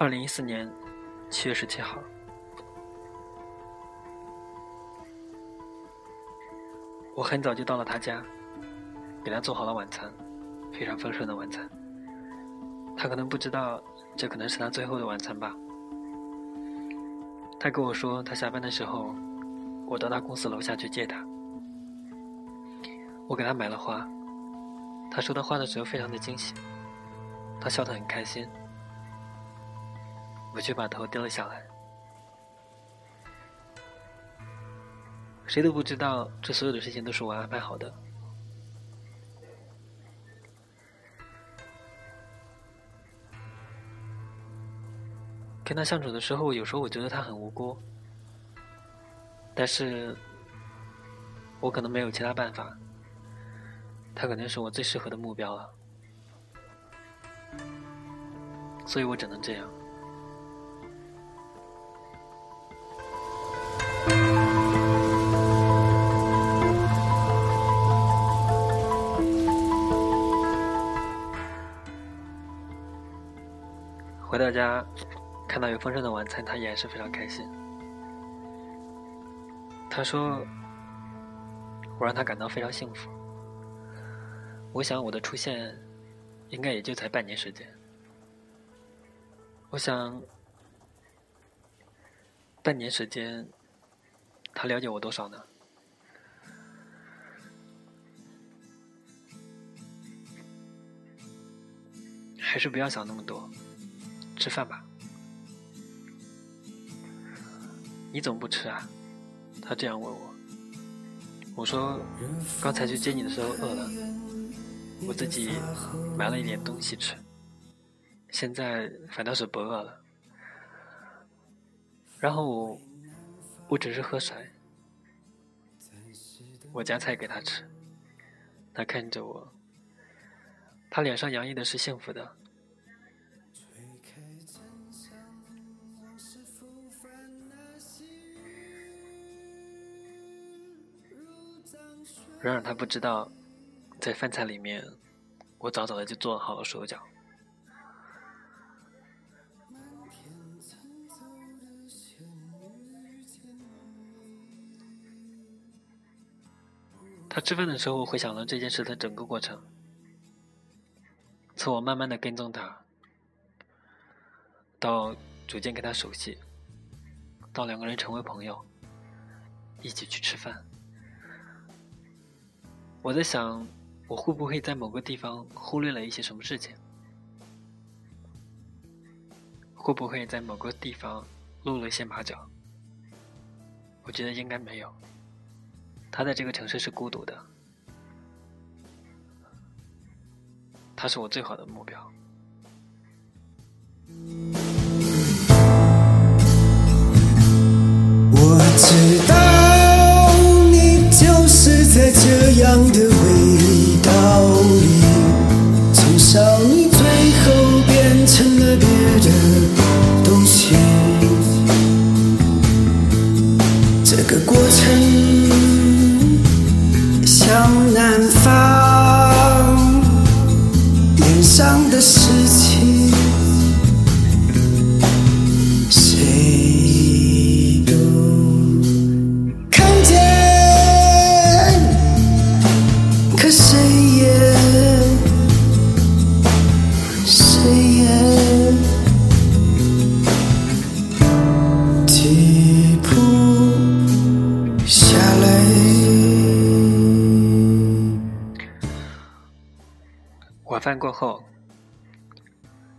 二零一四年七月十七号，我很早就到了他家，给他做好了晚餐，非常丰盛的晚餐。他可能不知道，这可能是他最后的晚餐吧。他跟我说，他下班的时候，我到他公司楼下去接他。我给他买了花，他收到花的时候非常的惊喜，他笑得很开心。我却把头低了下来。谁都不知道，这所有的事情都是我安排好的。跟他相处的时候，有时候我觉得他很无辜，但是我可能没有其他办法。他可能是我最适合的目标了，所以我只能这样。大家，看到有丰盛的晚餐，他也是非常开心。他说：“我让他感到非常幸福。”我想我的出现，应该也就才半年时间。我想，半年时间，他了解我多少呢？还是不要想那么多。吃饭吧，你怎么不吃啊？他这样问我。我说，刚才去接你的时候饿了，我自己买了一点东西吃。现在反倒是不饿了。然后我，我只是喝水，我夹菜给他吃。他看着我，他脸上洋溢的是幸福的。然而他不知道，在饭菜里面，我早早的就做好了手脚。他吃饭的时候回想了这件事的整个过程，从我慢慢的跟踪他，到逐渐跟他熟悉，到两个人成为朋友，一起去吃饭。我在想，我会不会在某个地方忽略了一些什么事情？会不会在某个地方露了一些马脚？我觉得应该没有。他在这个城市是孤独的，他是我最好的目标。我知道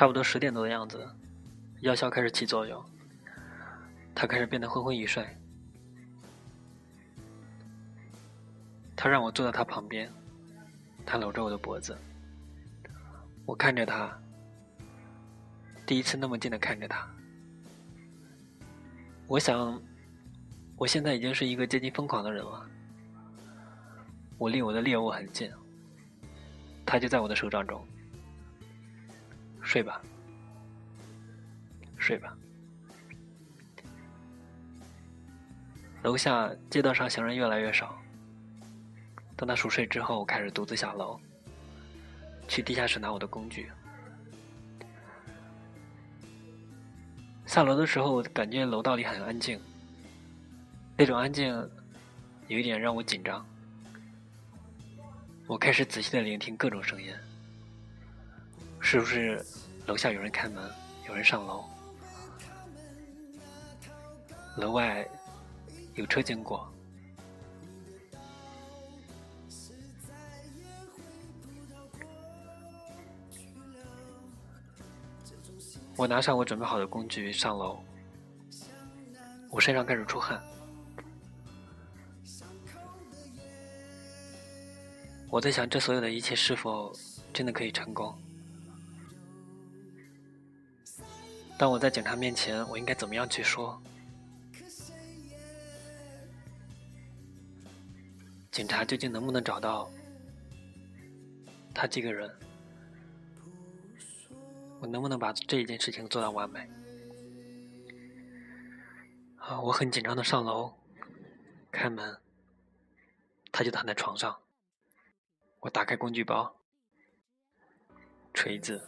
差不多十点多的样子，药效开始起作用，他开始变得昏昏欲睡。他让我坐在他旁边，他搂着我的脖子，我看着他，第一次那么近的看着他。我想，我现在已经是一个接近疯狂的人了。我离我的猎物很近，他就在我的手掌中。睡吧，睡吧。楼下街道上行人越来越少。等他熟睡之后，我开始独自下楼，去地下室拿我的工具。下楼的时候，感觉楼道里很安静，那种安静有一点让我紧张。我开始仔细的聆听各种声音，是不是楼下有人开门，有人上楼？楼外有车经过。我拿上我准备好的工具上楼，我身上开始出汗。我在想，这所有的一切是否真的可以成功？当我在警察面前，我应该怎么样去说？警察究竟能不能找到他这个人？我能不能把这一件事情做到完美？啊，我很紧张的上楼，开门，他就躺在床上。我打开工具包，锤子、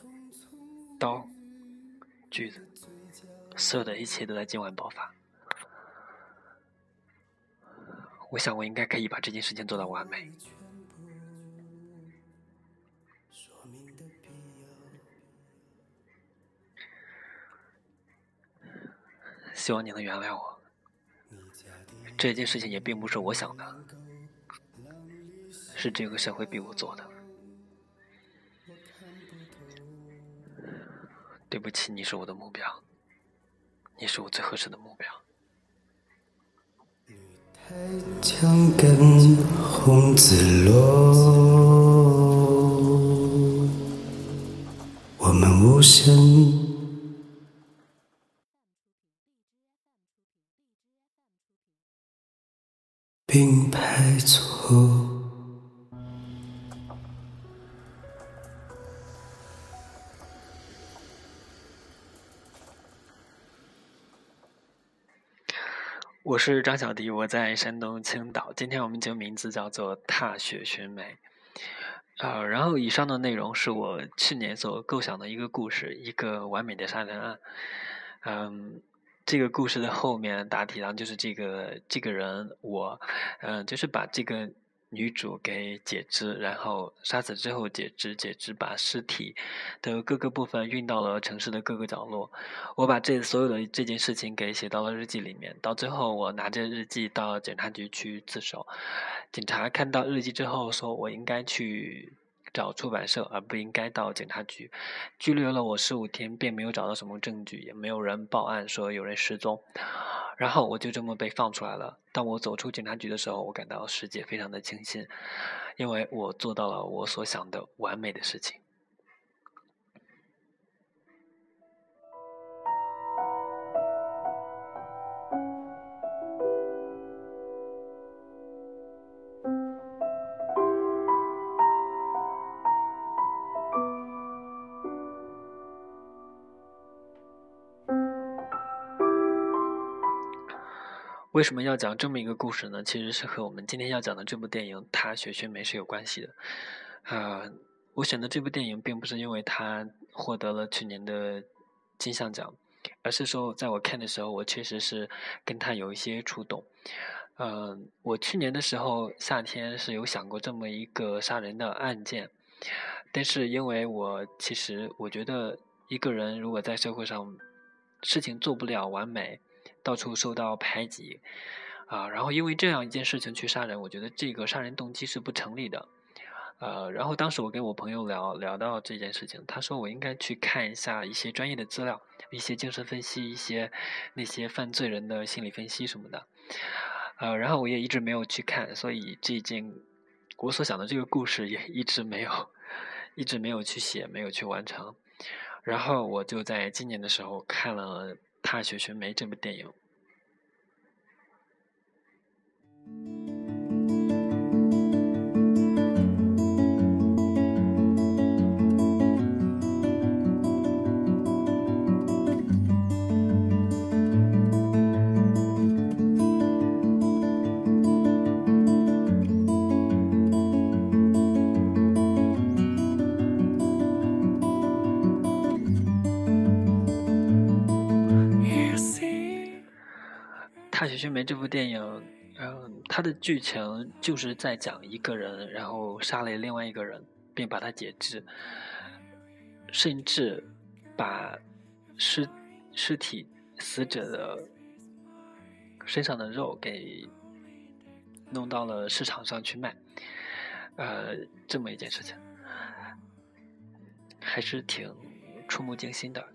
刀、句子，所有的一切都在今晚爆发。我想，我应该可以把这件事情做到完美。希望你能原谅我。这件事情也并不是我想的，是这个社会逼我做的。不起，你是我的目标，你是我最合适的目标。江根红紫罗，我们无声。并排坐。我是张小迪，我在山东青岛。今天我们节目名字叫做《踏雪寻梅》。呃，然后以上的内容是我去年所构想的一个故事，一个完美的杀人案。嗯。这个故事的后面大体上就是这个这个人，我，嗯，就是把这个女主给解肢，然后杀死之后解肢，解肢把尸体的各个部分运到了城市的各个角落。我把这所有的这件事情给写到了日记里面。到最后，我拿着日记到警察局去自首。警察看到日记之后，说我应该去。找出版社，而不应该到警察局。拘留了我十五天，并没有找到什么证据，也没有人报案说有人失踪。然后我就这么被放出来了。当我走出警察局的时候，我感到世界非常的清新，因为我做到了我所想的完美的事情。为什么要讲这么一个故事呢？其实是和我们今天要讲的这部电影《踏雪寻梅》是有关系的。啊，我选的这部电影并不是因为它获得了去年的金像奖，而是说在我看的时候，我确实是跟他有一些触动。嗯，我去年的时候夏天是有想过这么一个杀人的案件，但是因为我其实我觉得一个人如果在社会上事情做不了完美。到处受到排挤，啊，然后因为这样一件事情去杀人，我觉得这个杀人动机是不成立的，呃，然后当时我跟我朋友聊聊到这件事情，他说我应该去看一下一些专业的资料，一些精神分析，一些那些犯罪人的心理分析什么的，呃，然后我也一直没有去看，所以这件我所想的这个故事也一直没有，一直没有去写，没有去完成，然后我就在今年的时候看了。《踏雪寻梅》这部电影。踏雪寻梅》这部电影，嗯，它的剧情就是在讲一个人，然后杀了另外一个人，并把他解肢，甚至把尸尸体死者的身上的肉给弄到了市场上去卖，呃，这么一件事情，还是挺触目惊心的。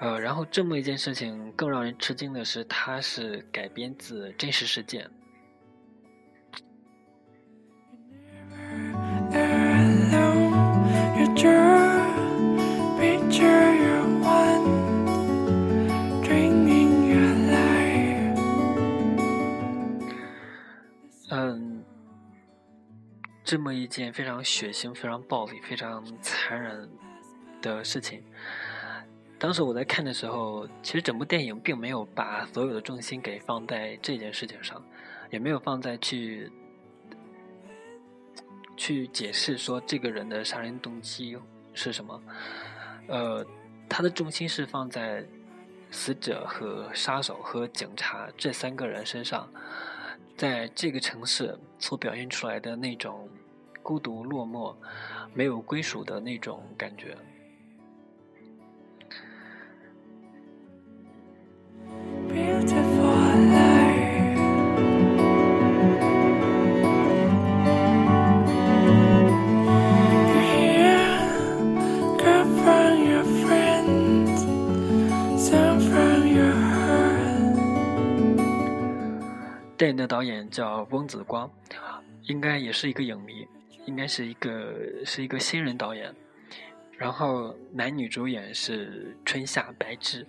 呃，然后这么一件事情更让人吃惊的是，它是改编自真实事件。嗯，这么一件非常血腥、非常暴力、非常残忍的事情。当时我在看的时候，其实整部电影并没有把所有的重心给放在这件事情上，也没有放在去去解释说这个人的杀人动机是什么。呃，他的重心是放在死者和杀手和警察这三个人身上，在这个城市所表现出来的那种孤独、落寞、没有归属的那种感觉。电影的导演叫翁子光，应该也是一个影迷，应该是一个是一个新人导演。然后男女主演是春夏白智。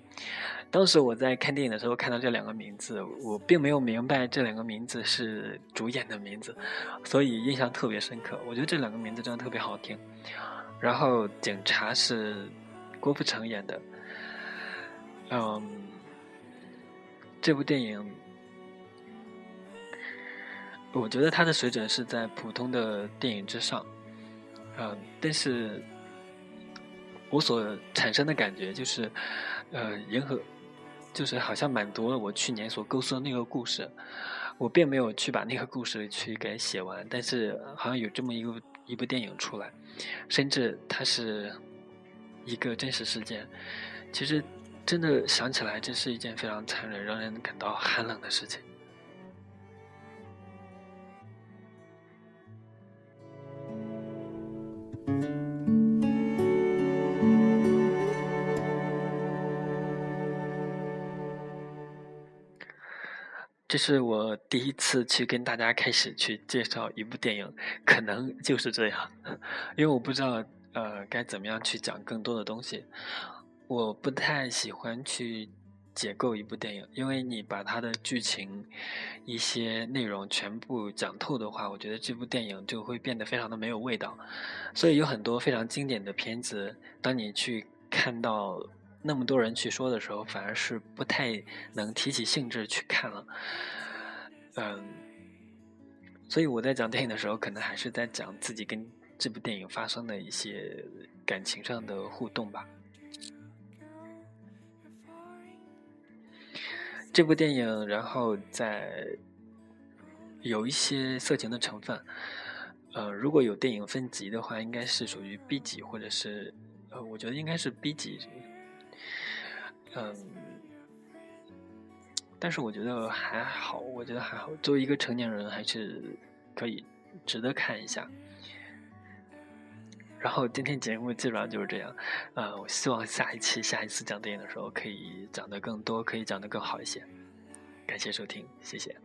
当时我在看电影的时候看到这两个名字，我并没有明白这两个名字是主演的名字，所以印象特别深刻。我觉得这两个名字真的特别好听。然后警察是郭富城演的，嗯，这部电影。我觉得他的水准是在普通的电影之上，嗯，但是我所产生的感觉就是，呃，银河就是好像满足了我去年所构思的那个故事，我并没有去把那个故事去给写完，但是好像有这么一个一部电影出来，甚至它是一个真实事件，其实真的想起来，这是一件非常残忍、让人感到寒冷的事情。这是我第一次去跟大家开始去介绍一部电影，可能就是这样，因为我不知道呃该怎么样去讲更多的东西。我不太喜欢去解构一部电影，因为你把它的剧情一些内容全部讲透的话，我觉得这部电影就会变得非常的没有味道。所以有很多非常经典的片子，当你去看到。那么多人去说的时候，反而是不太能提起兴致去看了。嗯，所以我在讲电影的时候，可能还是在讲自己跟这部电影发生的一些感情上的互动吧。这部电影，然后在有一些色情的成分。呃，如果有电影分级的话，应该是属于 B 级，或者是呃，我觉得应该是 B 级。嗯，但是我觉得还好，我觉得还好。作为一个成年人，还是可以值得看一下。然后今天节目基本上就是这样。呃，我希望下一期、下一次讲电影的时候，可以讲的更多，可以讲的更好一些。感谢收听，谢谢。